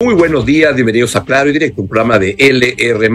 Muy buenos días, bienvenidos a Claro y Directo, un programa de LR.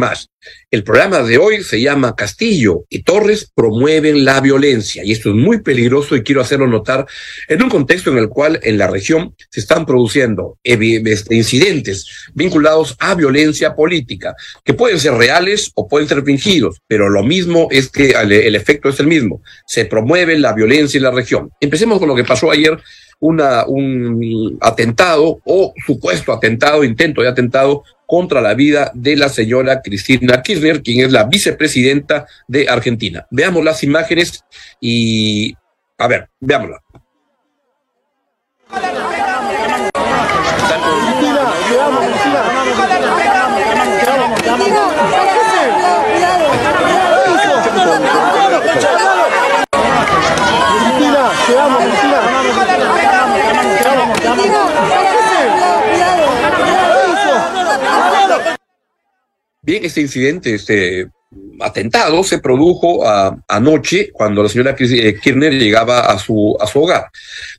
El programa de hoy se llama Castillo y Torres promueven la violencia y esto es muy peligroso y quiero hacerlo notar en un contexto en el cual en la región se están produciendo este, incidentes vinculados a violencia política que pueden ser reales o pueden ser fingidos, pero lo mismo es que el efecto es el mismo. Se promueve la violencia en la región. Empecemos con lo que pasó ayer una, un atentado o supuesto atentado, intento de atentado contra la vida de la señora Cristina Kirchner, quien es la vicepresidenta de Argentina. Veamos las imágenes y, a ver, veámosla. Bien, este incidente, este atentado se produjo anoche cuando la señora eh, Kirchner llegaba a su, a su hogar.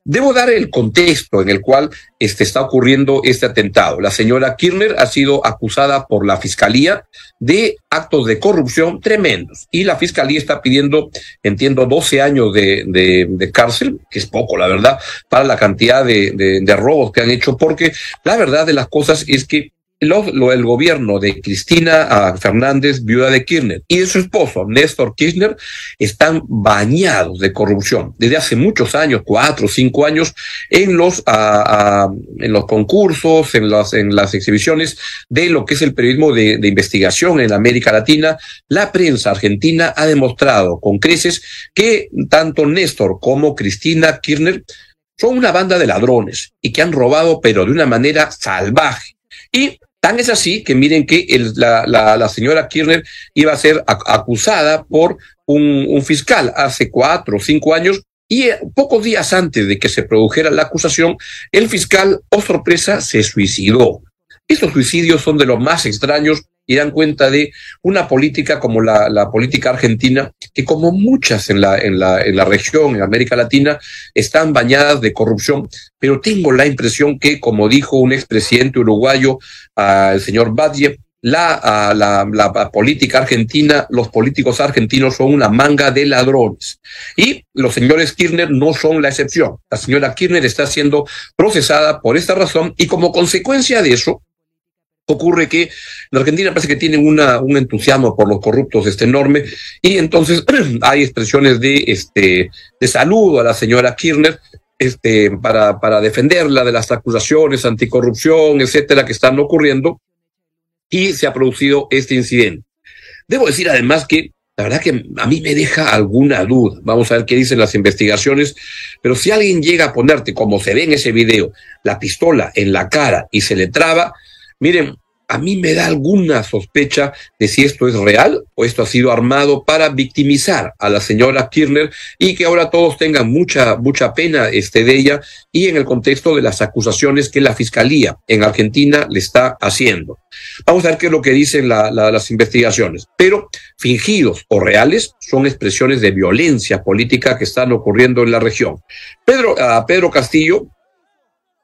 Debo dar el contexto en el cual este, está ocurriendo este atentado. La señora Kirchner ha sido acusada por la fiscalía de actos de corrupción tremendos y la fiscalía está pidiendo, entiendo, 12 años de, de, cárcel, que es poco, la verdad, para la cantidad de robos que han hecho, porque la verdad de las cosas es que lo, el gobierno de Cristina Fernández, viuda de Kirchner, y de su esposo, Néstor Kirchner, están bañados de corrupción desde hace muchos años, cuatro o cinco años, en los, en los concursos, en las, en las exhibiciones de lo que es el periodismo de, de investigación en América Latina. La prensa argentina ha demostrado con creces que tanto Néstor como Cristina Kirchner son una banda de ladrones y que han robado, pero de una manera salvaje. Y Tan es así que miren que la, señora Kirchner iba a ser acusada por un, fiscal hace cuatro o cinco años y eh, pocos días antes de que se produjera la acusación, el fiscal, oh sorpresa, se suicidó. Estos suicidios son de los más extraños y dan cuenta de una política como la, política argentina, que como muchas en la, en, la, en la región, en América Latina, están bañadas de corrupción, pero tengo la impresión que, como dijo un expresidente uruguayo, uh, el señor Badie, la, la, la, política argentina, los políticos argentinos son una manga de ladrones. Y los señores Kirchner no son la excepción. La señora Kirchner está siendo procesada por esta razón y como consecuencia de eso, ocurre que la Argentina parece que tienen una, un entusiasmo por los corruptos este enorme y entonces hay expresiones de, este, de saludo a la señora Kirchner este, para, para defenderla de las acusaciones anticorrupción, etcétera, que están ocurriendo y se ha producido este incidente. Debo decir además que la verdad que a mí me deja alguna duda. Vamos a ver qué dicen las investigaciones. Pero si alguien llega a ponerte, como se ve en ese video, la pistola en la cara y se le traba, miren, a mí me da alguna sospecha de si esto es real o esto ha sido armado para victimizar a la señora Kirchner y que ahora todos tengan mucha, mucha pena este, de ella y en el contexto de las acusaciones que la fiscalía en Argentina le está haciendo. Vamos a ver qué es lo que dicen las investigaciones. Pero fingidos o reales son expresiones de violencia política que están ocurriendo en la región. Pedro, a Pedro Castillo,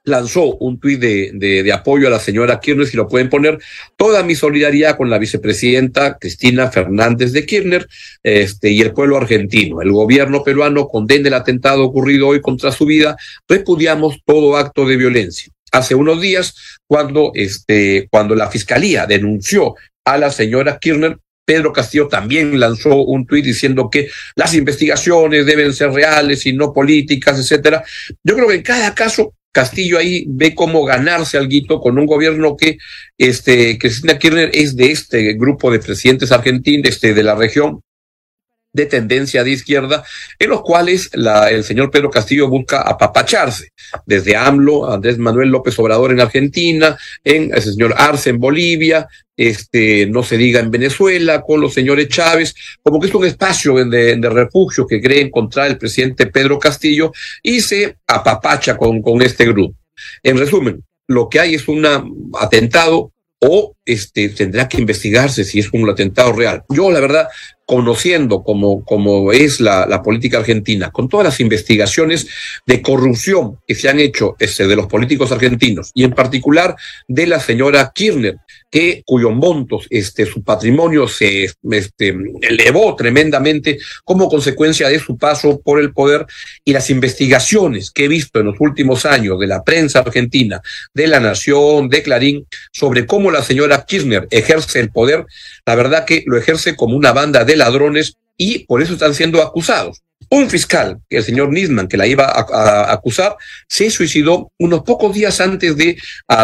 lanzó un tuit de, apoyo a la señora Kirchner, si lo pueden poner, toda mi solidaridad con la vicepresidenta Cristina Fernández de Kirchner este, y el pueblo argentino. El gobierno peruano condena el atentado ocurrido hoy contra su vida, repudiamos todo acto de violencia. Hace unos días, cuando, este, cuando la fiscalía denunció a la señora Kirchner, Pedro Castillo también lanzó un tuit diciendo que las investigaciones deben ser reales y no políticas, etcétera. Yo creo que en cada caso Castillo ahí ve cómo ganarse algo con un gobierno que este, Cristina Kirchner es de este grupo de presidentes argentinos, este, de la región, de tendencia de izquierda, en los cuales el señor Pedro Castillo busca apapacharse, desde AMLO, Andrés Manuel López Obrador en Argentina, en el señor Arce en Bolivia, este, no se diga en Venezuela, con los señores Chávez, como que es un espacio de, de refugio que cree encontrar el presidente Pedro Castillo y se apapacha con, con este grupo. En resumen, lo que hay es un atentado o este, tendrá que investigarse si es un atentado real. Yo, la verdad, conociendo cómo, cómo es la, la, política argentina, con todas las investigaciones de corrupción que se han hecho este, de los políticos argentinos y en particular de la señora Kirchner, que cuyo montos, este, su patrimonio se este, elevó tremendamente como consecuencia de su paso por el poder y las investigaciones que he visto en los últimos años de la prensa argentina, de la Nación, de Clarín, sobre cómo la señora Kirchner ejerce el poder, la verdad que lo ejerce como una banda de ladrones y por eso están siendo acusados. Un fiscal, el señor Nisman, que la iba a, acusar, se suicidó unos pocos días antes de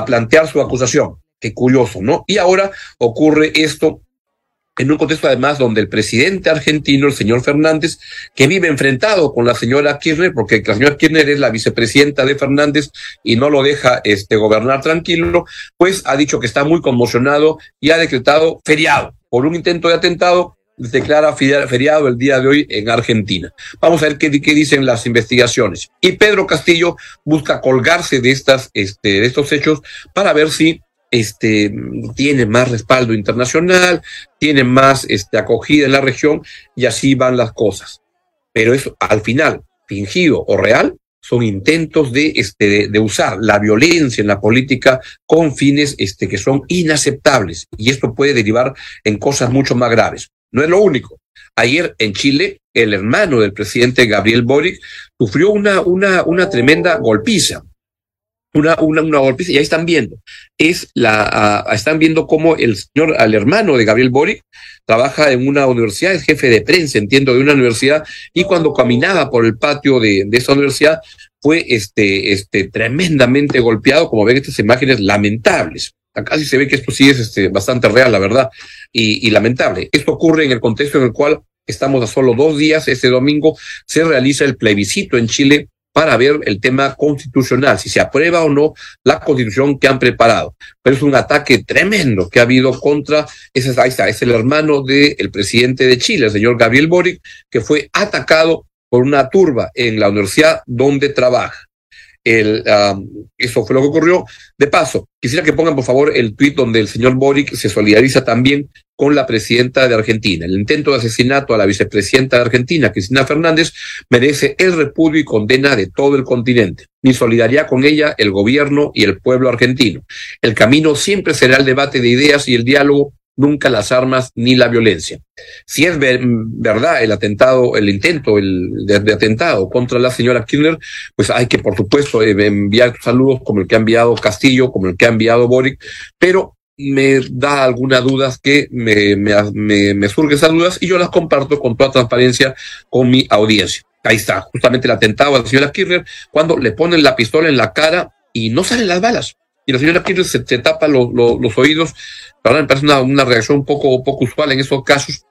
plantear su acusación. Qué curioso, ¿no? Y ahora ocurre esto en un contexto además donde el presidente argentino, el señor Fernández, que vive enfrentado con la señora Kirchner, porque la señora Kirchner es la vicepresidenta de Fernández y no lo deja este, gobernar tranquilo, pues ha dicho que está muy conmocionado y ha decretado feriado por un intento de atentado declara feriado el día de hoy en Argentina. Vamos a ver qué, qué, dicen las investigaciones. Y Pedro Castillo busca colgarse de, estas, este, de estos hechos para ver si este, tiene más respaldo internacional, tiene más este, acogida en la región y así van las cosas. Pero eso, al final, fingido o real, son intentos de, este, de, usar la violencia en la política con fines este, que son inaceptables. Y esto puede derivar en cosas mucho más graves. No es lo único. Ayer en Chile, el hermano del presidente Gabriel Boric sufrió una, tremenda golpiza una, una, una golpiza, y ahí están viendo, es la, están viendo cómo el señor, al hermano de Gabriel Boric, trabaja en una universidad, es jefe de prensa, entiendo, de una universidad, y cuando caminaba por el patio de, de esa universidad, fue este, este, tremendamente golpeado, como ven estas imágenes lamentables. Acá sí se ve que esto sí es este, bastante real, la verdad, y, y lamentable. Esto ocurre en el contexto en el cual estamos a solo dos días, este domingo se realiza el plebiscito en Chile para ver el tema constitucional, si se aprueba o no la constitución que han preparado. Pero es un ataque tremendo que ha habido contra, ese, ahí está, es el hermano del presidente de Chile, el señor Gabriel Boric, que fue atacado por una turba en la universidad donde trabaja. El, eso fue lo que ocurrió. De paso, quisiera que pongan por favor el tuit donde el señor Boric se solidariza también con la presidenta de Argentina. El intento de asesinato a la vicepresidenta de Argentina, Cristina Fernández, merece el repudio y condena de todo el continente. Mi solidaridad con ella, el gobierno y el pueblo argentino. El camino siempre será el debate de ideas y el diálogo nunca las armas ni la violencia. Si es verdad el atentado, el intento el de, atentado contra la señora Kirchner, pues hay que, por supuesto, eh, enviar saludos como el que ha enviado Castillo, como el que ha enviado Boric, pero me da algunas dudas que me, me, surgen esas dudas y yo las comparto con toda transparencia con mi audiencia. Ahí está, justamente el atentado a la señora Kirchner, cuando le ponen la pistola en la cara y no salen las balas. Y la señora Kirchner se, tapa los oídos me parece una, una reacción un poco, poco usual en esos casos,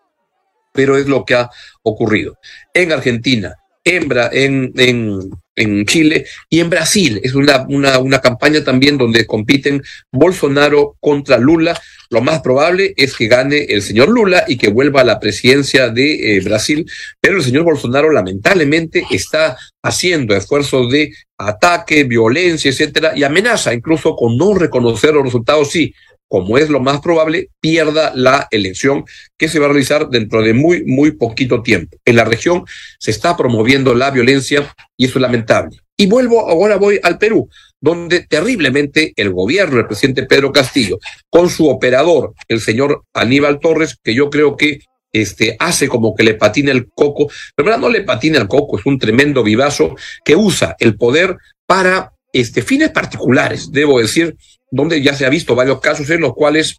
pero es lo que ha ocurrido. En Argentina, en, en, en, en, Chile y en Brasil. Es una, una, una campaña también donde compiten Bolsonaro contra Lula. Lo más probable es que gane el señor Lula y que vuelva a la presidencia de eh, Brasil, pero el señor Bolsonaro lamentablemente está haciendo esfuerzos de ataque, violencia, etcétera, y amenaza incluso con no reconocer los resultados, sí, como es lo más probable, pierda la elección que se va a realizar dentro de muy, muy poquito tiempo. En la región se está promoviendo la violencia y eso es lamentable. Y vuelvo, ahora voy al Perú, donde terriblemente el gobierno del presidente Pedro Castillo, con su operador, el señor Aníbal Torres, que yo creo que este, hace como que le patina el coco, pero no le patina el coco, es un tremendo vivazo que usa el poder para este, fines particulares, debo decir, donde ya se ha visto varios casos en los cuales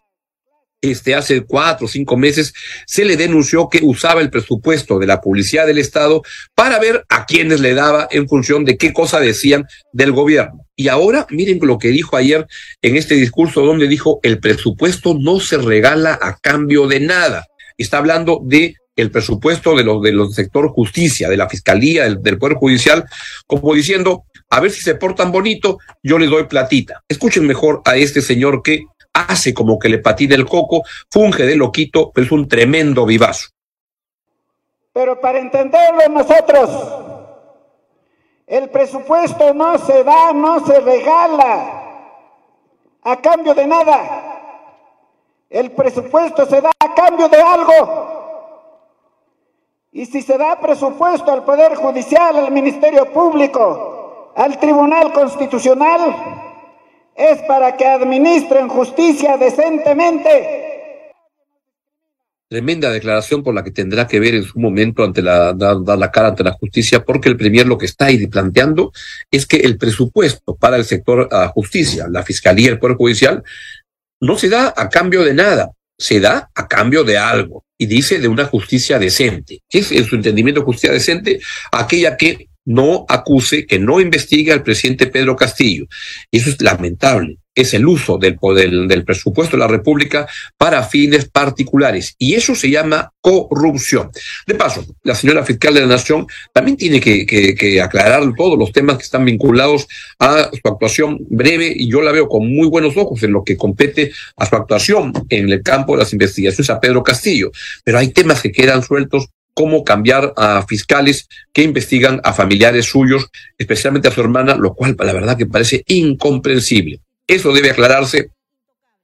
este, hace cuatro o cinco meses se le denunció que usaba el presupuesto de la publicidad del Estado para ver a quienes le daba en función de qué cosa decían del gobierno. Y ahora miren lo que dijo ayer en este discurso donde dijo el presupuesto no se regala a cambio de nada. Está hablando de el presupuesto de los de los sector justicia, de la fiscalía, del, del poder judicial, como diciendo a ver si se portan bonito, yo les doy platita. Escuchen mejor a este señor que hace como que le patina el coco, funge de loquito, pero es un tremendo vivazo. Pero para entenderlo nosotros, el presupuesto no se da, no se regala a cambio de nada. El presupuesto se da a cambio de algo. Y si se da presupuesto al Poder Judicial, al Ministerio Público, al Tribunal Constitucional, es para que administren justicia decentemente Tremenda declaración por la que tendrá que ver en su momento ante la, dar, la cara ante la justicia, porque el Premier lo que está ahí planteando es que el presupuesto para el sector uh, justicia, la fiscalía, el Poder Judicial, no se da a cambio de nada, se da a cambio de algo. Y dice de una justicia decente. ¿Qué es en su entendimiento justicia decente? Aquella que no acuse, que no investigue al presidente Pedro Castillo. Y eso es lamentable es el uso del, poder, del presupuesto de la República para fines particulares. Y eso se llama corrupción. De paso, la señora fiscal de la Nación también tiene que, aclarar todos los temas que están vinculados a su actuación breve y yo la veo con muy buenos ojos en lo que compete a su actuación en el campo de las investigaciones a Pedro Castillo. Pero hay temas que quedan sueltos cómo cambiar a fiscales que investigan a familiares suyos, especialmente a su hermana, lo cual la verdad que parece incomprensible. Eso debe aclararse,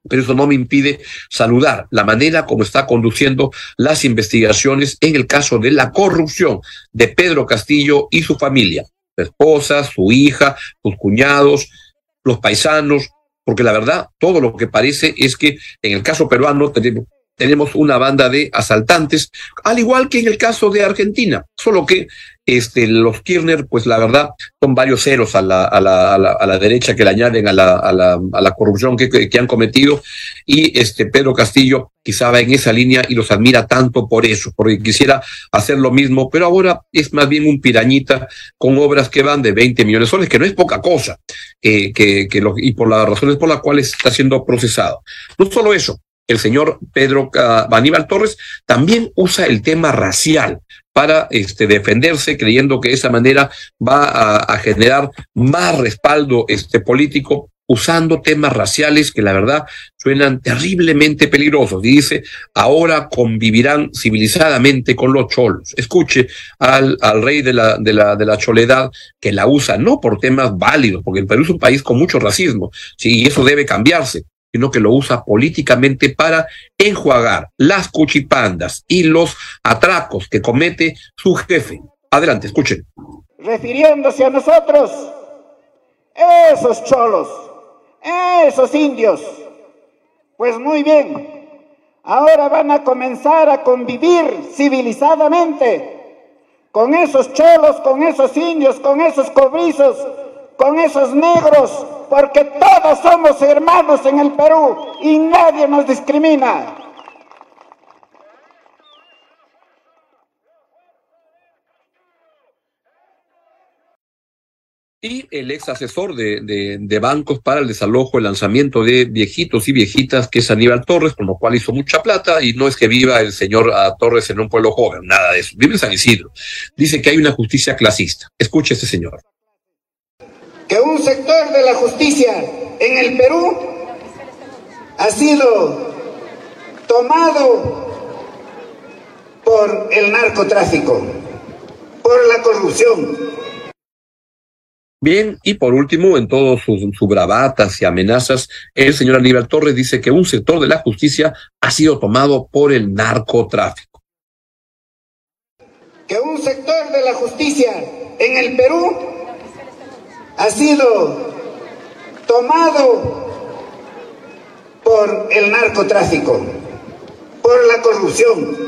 pero eso no me impide saludar la manera como está conduciendo las investigaciones en el caso de la corrupción de Pedro Castillo y su familia, su esposa, su hija, sus cuñados, los paisanos, porque la verdad, todo lo que parece es que en el caso peruano tenemos, tenemos una banda de asaltantes, al igual que en el caso de Argentina, solo que este, los Kirchner, pues la verdad, son varios ceros a la, derecha que le añaden a la, corrupción que, han cometido. Y este Pedro Castillo quizá va en esa línea y los admira tanto por eso, porque quisiera hacer lo mismo, pero ahora es más bien un pirañita con obras que van de 20 millones de soles, que no es poca cosa, que, y por las razones por las cuales está siendo procesado. No solo eso, el señor Pedro uh, Aníbal Torres también usa el tema racial para este, defenderse, creyendo que de esa manera va a, generar más respaldo este, político, usando temas raciales que la verdad suenan terriblemente peligrosos. Y dice, ahora convivirán civilizadamente con los cholos. Escuche al, al rey de la, de, la, de la choledad que la usa, no por temas válidos, porque el Perú es un país con mucho racismo, sí, y eso debe cambiarse sino que lo usa políticamente para enjuagar las cuchipandas y los atracos que comete su jefe. Adelante, escuchen. Refiriéndose a nosotros, esos cholos, esos indios, pues muy bien, ahora van a comenzar a convivir civilizadamente con esos cholos, con esos indios, con esos cobrizos, con esos negros, porque todos somos hermanos en el Perú y nadie nos discrimina. Y el ex asesor de, bancos para el desalojo, el lanzamiento de viejitos y viejitas, que es Aníbal Torres, con lo cual hizo mucha plata, y no es que viva el señor uh, Torres en un pueblo joven, nada de eso. Vive en San Isidro. Dice que hay una justicia clasista. Escuche este señor que un sector de la justicia en el Perú ha sido tomado por el narcotráfico, por la corrupción. Bien, y por último, en todas sus su bravatas y amenazas, el señor Aníbal Torres dice que un sector de la justicia ha sido tomado por el narcotráfico. Que un sector de la justicia en el Perú ha sido tomado por el narcotráfico, por la corrupción,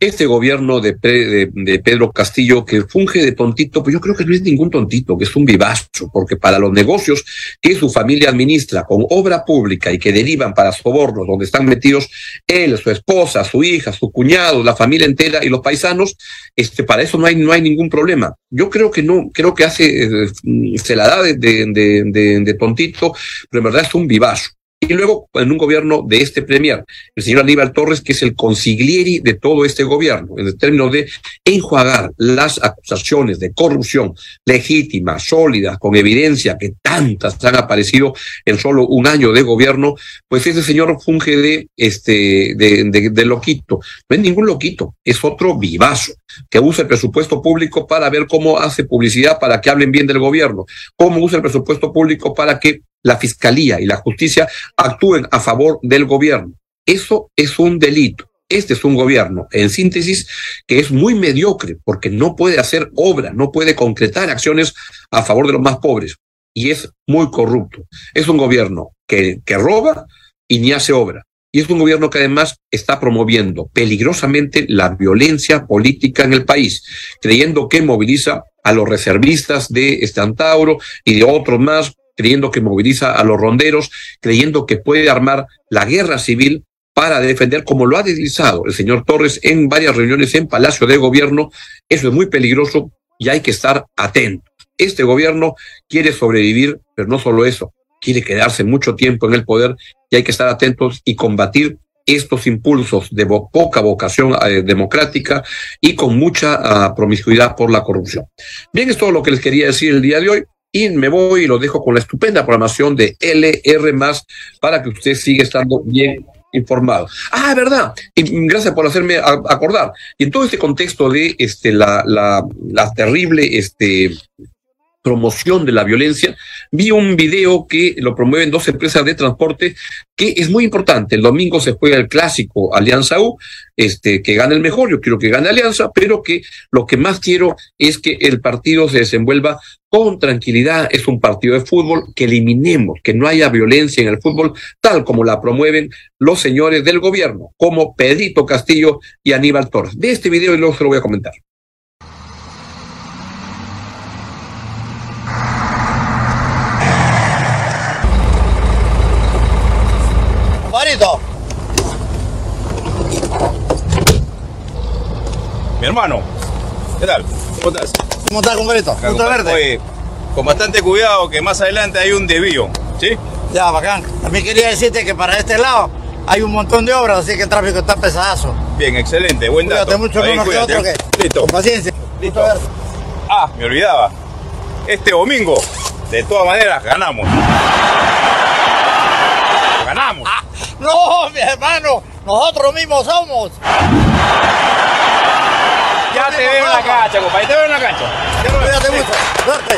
este gobierno de, de, de, Pedro Castillo que funge de tontito, pues yo creo que no es ningún tontito, que es un vivazo, porque para los negocios que su familia administra con obra pública y que derivan para sobornos, donde están metidos él, su esposa, su hija, su cuñado, la familia entera y los paisanos, este, para eso no hay, no hay ningún problema. Yo creo que no, creo que hace, eh, se la da de, de, de tontito, pero en verdad es un vivazo. Y luego, en un gobierno de este premier, el señor Aníbal Torres, que es el consiglieri de todo este gobierno, en el término de enjuagar las acusaciones de corrupción legítimas, sólidas, con evidencia, que tantas han aparecido en solo un año de gobierno, pues ese señor funge de, este, de, de loquito. No es ningún loquito, es otro vivazo, que usa el presupuesto público para ver cómo hace publicidad para que hablen bien del gobierno, cómo usa el presupuesto público para que la fiscalía y la justicia actúen a favor del gobierno. Eso es un delito. Este es un gobierno, en síntesis, que es muy mediocre porque no puede hacer obra, no puede concretar acciones a favor de los más pobres y es muy corrupto. Es un gobierno que, roba y ni hace obra. Y es un gobierno que además está promoviendo peligrosamente la violencia política en el país, creyendo que moviliza a los reservistas de Estantauro y de otros más, creyendo que moviliza a los ronderos, creyendo que puede armar la guerra civil para defender, como lo ha deslizado el señor Torres en varias reuniones en Palacio de Gobierno. Eso es muy peligroso y hay que estar atento. Este gobierno quiere sobrevivir, pero no solo eso, quiere quedarse mucho tiempo en el poder y hay que estar atentos y combatir estos impulsos de poca vocación eh, democrática y con mucha ah, promiscuidad por la corrupción. Bien, es todo lo que les quería decir el día de hoy y me voy y lo dejo con la estupenda programación de LR para que usted siga estando bien informado. Ah, verdad. Y gracias por hacerme acordar. Y en todo este contexto de este la, la, la terrible este promoción de la violencia, vi un video que lo promueven dos empresas de transporte que es muy importante. El domingo se juega el clásico Alianza U, este, que gane el mejor, yo quiero que gane Alianza, pero que lo que más quiero es que el partido se desenvuelva con tranquilidad. Es un partido de fútbol, que eliminemos, que no haya violencia en el fútbol, tal como la promueven los señores del gobierno, como Pedrito Castillo y Aníbal Torres. De este video y luego se lo voy a comentar. Mi hermano, ¿qué tal? ¿Cómo estás? ¿Cómo estás, compadrito? Punto verde. Oye, con bastante cuidado que más adelante hay un desvío, ¿sí? Ya, bacán. También quería decirte que para este lado hay un montón de obras, así que el tráfico está pesadazo. Bien, excelente, buen dato. Cuídate mucho uno que otro, que Listo. con paciencia. Listo. Ah, me olvidaba. Este domingo, de todas maneras, ganamos. Ganamos. No, mi hermano, nosotros mismos somos. Ya te veo en la cancha, compadre. Te veo en la cancha. Cuídate mucho. Suerte.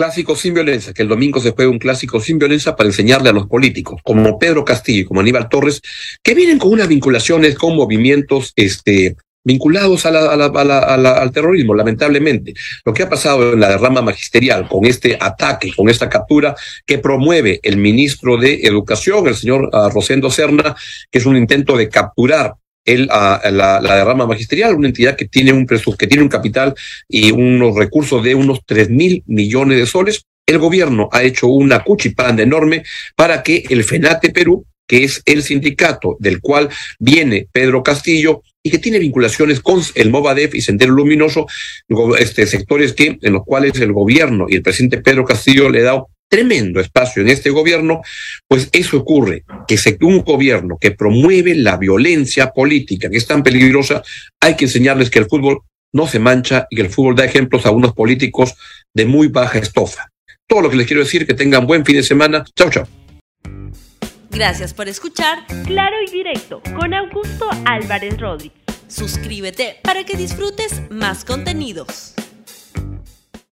Clásico sin violencia, que el domingo se juegue un clásico sin violencia para enseñarle a los políticos, como Pedro Castillo y como Aníbal Torres, que vienen con unas vinculaciones con movimientos este, vinculados al terrorismo, lamentablemente. Lo que ha pasado en la derrama magisterial, con este ataque, con esta captura que promueve el ministro de Educación, el señor uh, Rosendo Serna, que es un intento de capturar el, uh, la, la, derrama magisterial, una entidad que tiene un que tiene un capital y unos recursos de unos tres mil millones de soles. El gobierno ha hecho una cuchipanda enorme para que el FENATE Perú, que es el sindicato del cual viene Pedro Castillo, y que tiene vinculaciones con el Movadef y Sendero Luminoso, este, sectores que, en los cuales el gobierno y el presidente Pedro Castillo le ha dado tremendo espacio en este gobierno, pues eso ocurre, que se, un gobierno que promueve la violencia política, que es tan peligrosa, hay que enseñarles que el fútbol no se mancha y que el fútbol da ejemplos a unos políticos de muy baja estofa. Todo lo que les quiero decir, que tengan buen fin de semana. Chao, chao. Gracias por escuchar Claro y Directo con Augusto Álvarez Rodríguez. Suscríbete para que disfrutes más contenidos.